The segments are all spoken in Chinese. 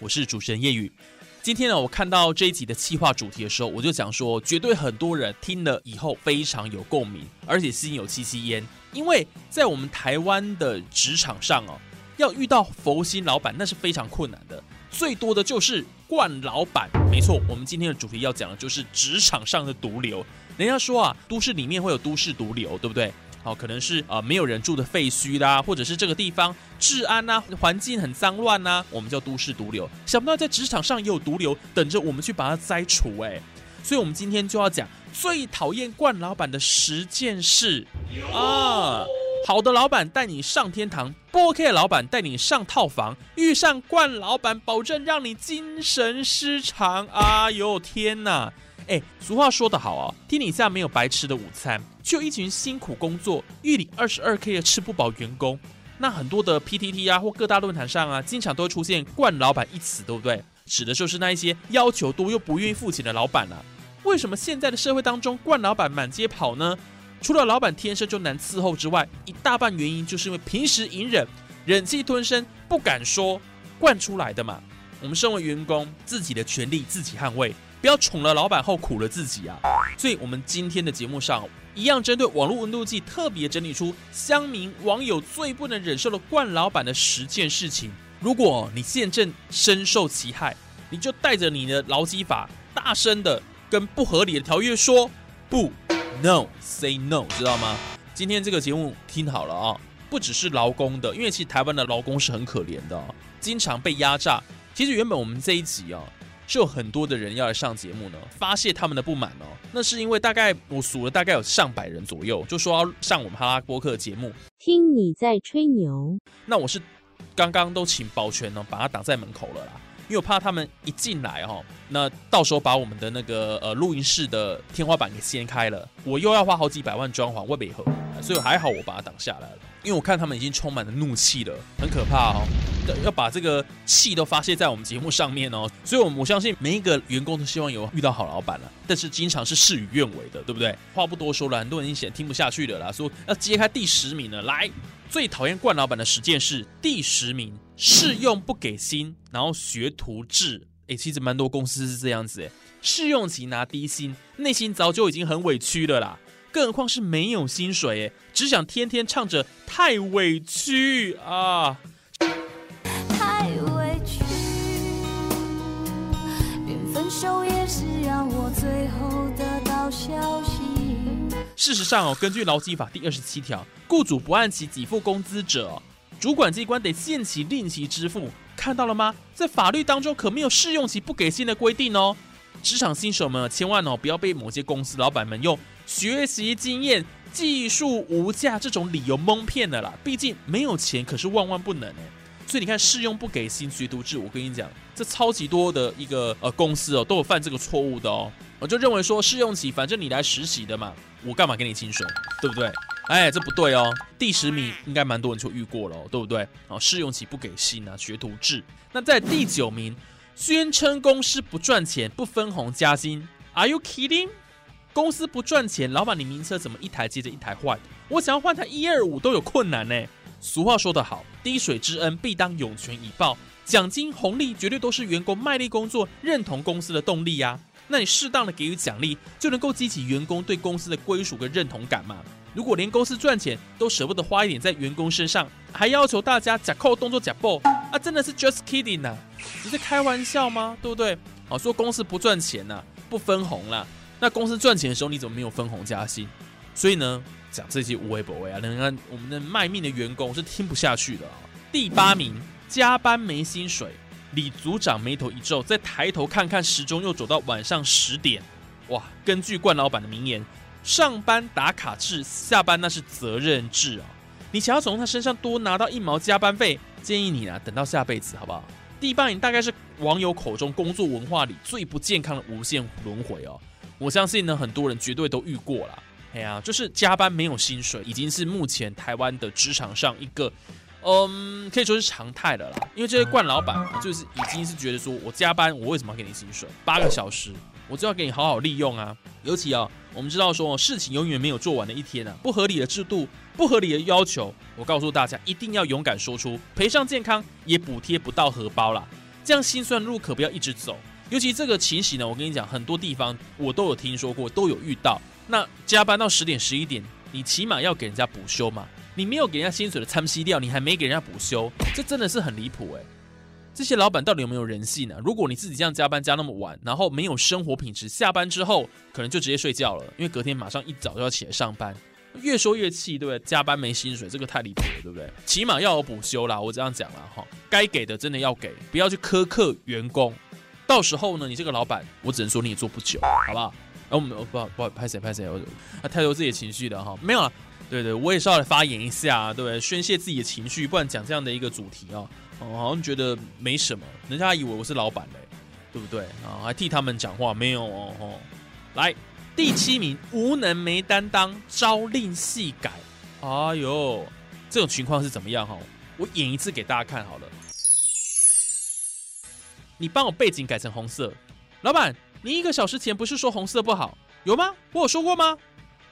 我是主持人叶宇。今天呢，我看到这一集的企划主题的时候，我就想说，绝对很多人听了以后非常有共鸣，而且心有戚戚焉。因为在我们台湾的职场上哦，要遇到佛心老板那是非常困难的，最多的就是惯老板。没错，我们今天的主题要讲的就是职场上的毒瘤。人家说啊，都市里面会有都市毒瘤，对不对？好，可能是呃没有人住的废墟啦，或者是这个地方治安呐，环境很脏乱呐，我们叫都市毒瘤。想不到在职场上也有毒瘤等着我们去把它摘除哎，所以我们今天就要讲最讨厌冠老板的十件事啊。好的老板带你上天堂，不 OK 的老板带你上套房，遇上冠老板保证让你精神失常。哎呦天哪！哎，俗话说得好啊，天底下没有白吃的午餐，就一群辛苦工作、月领二十二 K 的吃不饱员工。那很多的 PTT 啊或各大论坛上啊，经常都会出现“惯老板”一词，对不对？指的就是那一些要求多又不愿意付钱的老板啊。为什么现在的社会当中惯老板满街跑呢？除了老板天生就难伺候之外，一大半原因就是因为平时隐忍、忍气吞声、不敢说，惯出来的嘛。我们身为员工，自己的权利自己捍卫。不要宠了老板后苦了自己啊！所以，我们今天的节目上，一样针对网络温度计特别整理出乡民网友最不能忍受的惯老板的十件事情。如果你现正深受其害，你就带着你的劳基法，大声的跟不合理的条约说不，no，say no，知道吗？今天这个节目听好了啊，不只是劳工的，因为其实台湾的劳工是很可怜的，经常被压榨。其实原本我们这一集啊。是有很多的人要来上节目呢，发泄他们的不满哦。那是因为大概我数了大概有上百人左右，就说要上我们哈拉播客节目，听你在吹牛。那我是刚刚都请保全呢，把他挡在门口了啦，因为我怕他们一进来哈，那到时候把我们的那个呃录音室的天花板给掀开了，我又要花好几百万装潢，未必合，所以还好我把它挡下来了。因为我看他们已经充满了怒气了，很可怕哦，要把这个气都发泄在我们节目上面哦。所以，我我相信每一个员工都希望有遇到好老板了，但是经常是事与愿违的，对不对？话不多说了，很多人已经听不下去了啦，说要揭开第十名了。来，最讨厌冠老板的十件事，第十名，试用不给薪，然后学徒制。诶，其实蛮多公司是这样子，诶，试用期拿低薪，内心早就已经很委屈了啦。更何况是没有薪水哎，只想天天唱着太委屈啊！太委屈，连分手也是让我最后得到消息。事实上哦，根据劳基法第二十七条，雇主不按期给付工资者，主管机关得限期令其支付。看到了吗？在法律当中可没有试用期不给薪的规定哦。职场新手们千万哦不要被某些公司老板们用。学习经验、技术无价这种理由蒙骗的啦，毕竟没有钱可是万万不能哎。所以你看，试用不给薪、学徒制，我跟你讲，这超级多的一个呃公司哦，都有犯这个错误的哦。我就认为说，试用期反正你来实习的嘛，我干嘛给你薪水，对不对？哎，这不对哦。第十名应该蛮多人就遇过了，对不对？哦，试用期不给薪啊，学徒制。那在第九名，宣称公司不赚钱，不分红加薪，Are you kidding？公司不赚钱，老板你名车怎么一台接着一台换？我想要换台一二五都有困难呢。俗话说得好，滴水之恩必当涌泉以报，奖金红利绝对都是员工卖力工作、认同公司的动力呀。那你适当的给予奖励，就能够激起员工对公司的归属跟认同感嘛。如果连公司赚钱都舍不得花一点在员工身上，还要求大家假扣动作假报啊，真的是 just kidding 呐？你在开玩笑吗？对不对？啊，说公司不赚钱呐，不分红啦。那公司赚钱的时候，你怎么没有分红加薪？所以呢，讲这些无微不微啊，能让我们的卖命的员工是听不下去的啊。第八名，加班没薪水，李组长眉头一皱，再抬头看看时钟，又走到晚上十点。哇，根据冠老板的名言，上班打卡制，下班那是责任制啊。你想要从他身上多拿到一毛加班费，建议你啊，等到下辈子好不好？第八名大概是网友口中工作文化里最不健康的无限轮回哦。我相信呢，很多人绝对都遇过了。哎呀，就是加班没有薪水，已经是目前台湾的职场上一个，嗯，可以说是常态的啦。因为这些惯老板啊，就是已经是觉得说我加班，我为什么要给你薪水？八个小时，我就要给你好好利用啊。尤其啊，我们知道说事情永远没有做完的一天啊，不合理的制度，不合理的要求，我告诉大家，一定要勇敢说出，赔上健康也补贴不到荷包啦。这样心酸路可不要一直走。尤其这个情形呢，我跟你讲，很多地方我都有听说过，都有遇到。那加班到十点十一点，你起码要给人家补休嘛？你没有给人家薪水的参息掉，你还没给人家补休，这真的是很离谱哎！这些老板到底有没有人性呢？如果你自己这样加班加那么晚，然后没有生活品质，下班之后可能就直接睡觉了，因为隔天马上一早就要起来上班，越说越气，对不对？加班没薪水，这个太离谱了，对不对？起码要有补休啦，我这样讲了哈，该给的真的要给，不要去苛刻员工。到时候呢，你这个老板，我只能说你也做不久，好不好？哎，我们不不好拍谁拍谁，我太多自己的情绪了哈，没有了。对对，我也是要来发言一下，对不对？宣泄自己的情绪，不然讲这样的一个主题哦，哦，好像觉得没什么，人家以为我是老板嘞，对不对？啊，还替他们讲话，没有哦吼。来，第七名，无能没担当，朝令夕改。哎呦，这种情况是怎么样哈？我演一次给大家看好了。你帮我背景改成红色，老板，你一个小时前不是说红色不好，有吗？我有说过吗？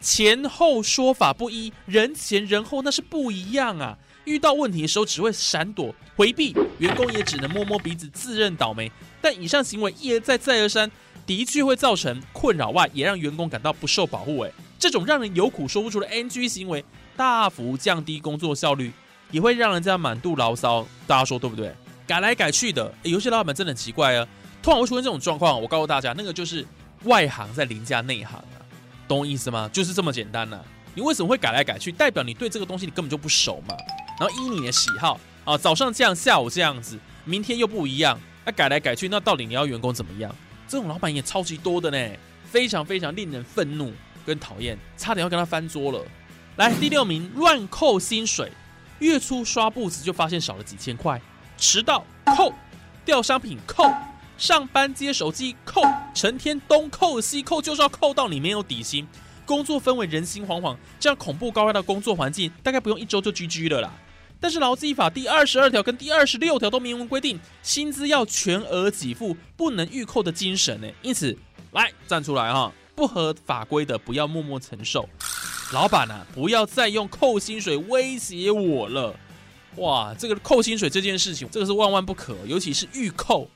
前后说法不一，人前人后那是不一样啊！遇到问题的时候只会闪躲回避，员工也只能摸摸鼻子自认倒霉。但以上行为一而再再而三，的确会造成困扰外，也让员工感到不受保护。诶，这种让人有苦说不出的 NG 行为，大幅降低工作效率，也会让人家满肚牢骚。大家说对不对？改来改去的，有些老板真的很奇怪啊。通常会出现这种状况，我告诉大家，那个就是外行在凌驾内行啊，懂我意思吗？就是这么简单呐。你为什么会改来改去？代表你对这个东西你根本就不熟嘛。然后依你的喜好啊，早上这样，下午这样子，明天又不一样，那改来改去，那到底你要员工怎么样？这种老板也超级多的呢，非常非常令人愤怒跟讨厌，差点要跟他翻桌了。来，第六名，乱扣薪水，月初刷步子就发现少了几千块。迟到扣，掉商品扣，上班接手机扣，成天东扣西扣，就是要扣到你没有底薪。工作氛围人心惶惶，这样恐怖高压的工作环境，大概不用一周就 GG 了啦。但是劳基法第二十二条跟第二十六条都明文规定，薪资要全额给付，不能预扣的精神呢。因此，来站出来哈，不合法规的不要默默承受。老板啊，不要再用扣薪水威胁我了。哇，这个扣薪水这件事情，这个是万万不可，尤其是预扣。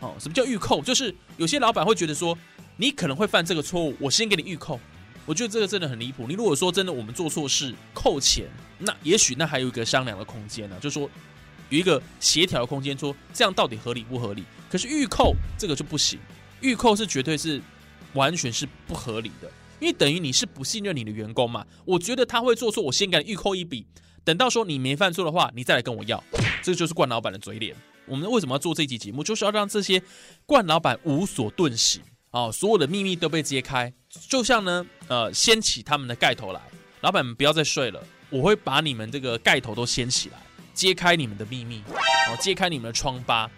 哦，什么叫预扣？就是有些老板会觉得说，你可能会犯这个错误，我先给你预扣。我觉得这个真的很离谱。你如果说真的我们做错事扣钱，那也许那还有一个商量的空间呢，就说有一个协调的空间，说这样到底合理不合理？可是预扣这个就不行，预扣是绝对是完全是不合理的，因为等于你是不信任你的员工嘛。我觉得他会做错，我先给你预扣一笔。等到说你没犯错的话，你再来跟我要，这就是冠老板的嘴脸。我们为什么要做这期节目，就是要让这些冠老板无所遁形啊，所有的秘密都被揭开，就像呢，呃，掀起他们的盖头来。老板们不要再睡了，我会把你们这个盖头都掀起来，揭开你们的秘密，哦，揭开你们的疮疤。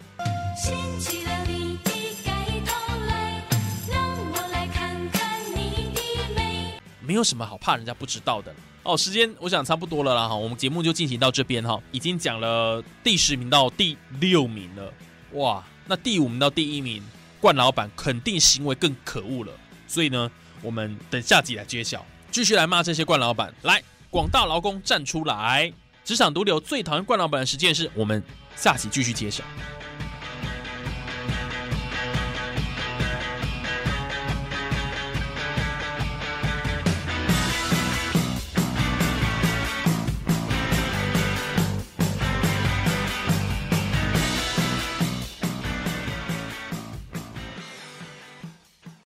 没有什么好怕人家不知道的哦。时间我想差不多了啦哈，我们节目就进行到这边哈，已经讲了第十名到第六名了，哇，那第五名到第一名，冠老板肯定行为更可恶了，所以呢，我们等下集来揭晓，继续来骂这些冠老板。来，广大劳工站出来！职场毒瘤最讨厌冠老板的十件事，我们下集继续揭晓。